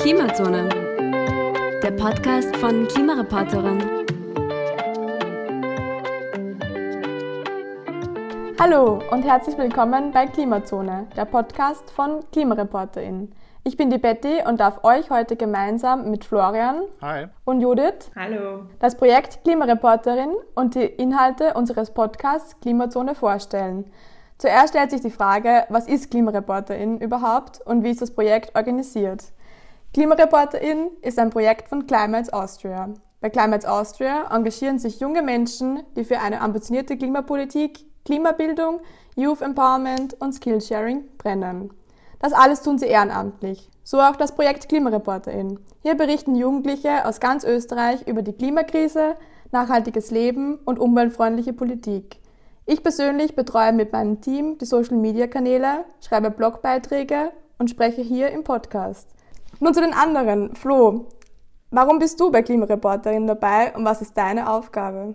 Klimazone, der Podcast von Klimareporterin. Hallo und herzlich willkommen bei Klimazone, der Podcast von Klimareporterin. Ich bin die Betty und darf euch heute gemeinsam mit Florian Hi. und Judith Hallo. das Projekt Klimareporterin und die Inhalte unseres Podcasts Klimazone vorstellen. Zuerst stellt sich die Frage, was ist Klimareporterin überhaupt und wie ist das Projekt organisiert? Klimareporterin ist ein Projekt von Climates Austria. Bei Climates Austria engagieren sich junge Menschen, die für eine ambitionierte Klimapolitik, Klimabildung, Youth Empowerment und Skillsharing brennen. Das alles tun sie ehrenamtlich. So auch das Projekt Klimareporterin. Hier berichten Jugendliche aus ganz Österreich über die Klimakrise, nachhaltiges Leben und umweltfreundliche Politik. Ich persönlich betreue mit meinem Team die Social-Media-Kanäle, schreibe Blogbeiträge und spreche hier im Podcast. Nun zu den anderen. Flo, warum bist du bei Klimareporterin dabei und was ist deine Aufgabe?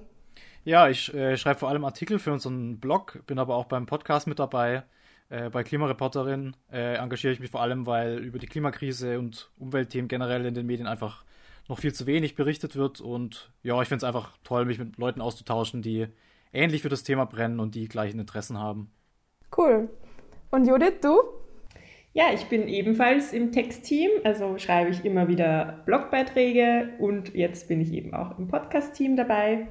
Ja, ich äh, schreibe vor allem Artikel für unseren Blog, bin aber auch beim Podcast mit dabei. Äh, bei Klimareporterin äh, engagiere ich mich vor allem, weil über die Klimakrise und Umweltthemen generell in den Medien einfach noch viel zu wenig berichtet wird. Und ja, ich finde es einfach toll, mich mit Leuten auszutauschen, die ähnlich für das Thema brennen und die gleichen Interessen haben. Cool. Und Judith, du? Ja, ich bin ebenfalls im Textteam, also schreibe ich immer wieder Blogbeiträge und jetzt bin ich eben auch im Podcast-Team dabei.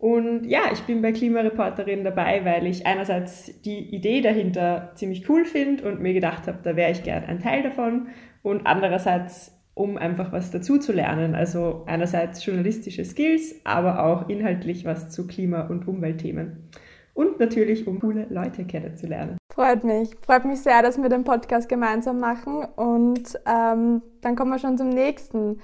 Und ja, ich bin bei Klimareporterin dabei, weil ich einerseits die Idee dahinter ziemlich cool finde und mir gedacht habe, da wäre ich gern ein Teil davon und andererseits um einfach was dazu zu lernen. Also einerseits journalistische Skills, aber auch inhaltlich was zu Klima- und Umweltthemen. Und natürlich, um coole Leute kennenzulernen. Freut mich. Freut mich sehr, dass wir den Podcast gemeinsam machen. Und ähm, dann kommen wir schon zum nächsten.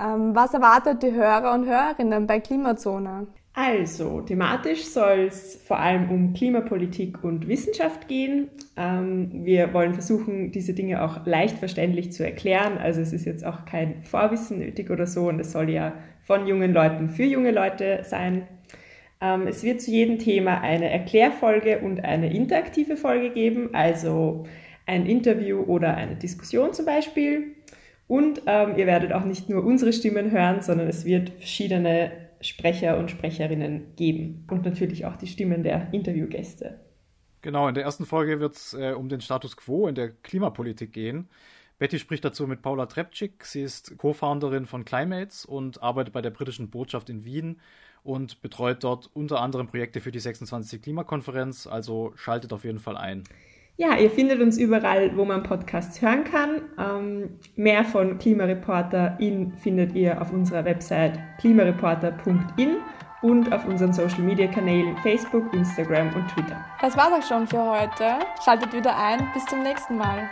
Ähm, was erwartet die Hörer und Hörerinnen bei Klimazone? Also, thematisch soll es vor allem um Klimapolitik und Wissenschaft gehen. Ähm, wir wollen versuchen, diese Dinge auch leicht verständlich zu erklären. Also es ist jetzt auch kein Vorwissen nötig oder so und es soll ja von jungen Leuten für junge Leute sein. Ähm, es wird zu jedem Thema eine Erklärfolge und eine interaktive Folge geben, also ein Interview oder eine Diskussion zum Beispiel. Und ähm, ihr werdet auch nicht nur unsere Stimmen hören, sondern es wird verschiedene Sprecher und Sprecherinnen geben und natürlich auch die Stimmen der Interviewgäste. Genau, in der ersten Folge wird es äh, um den Status quo in der Klimapolitik gehen. Betty spricht dazu mit Paula Trepczyk. Sie ist Co-Founderin von Climates und arbeitet bei der britischen Botschaft in Wien und betreut dort unter anderem Projekte für die 26. Klimakonferenz. Also schaltet auf jeden Fall ein. Ja, ihr findet uns überall, wo man Podcasts hören kann. Ähm, mehr von Klimareporter.in findet ihr auf unserer Website klimareporter.in und auf unseren Social Media Kanälen Facebook, Instagram und Twitter. Das war's auch schon für heute. Schaltet wieder ein. Bis zum nächsten Mal.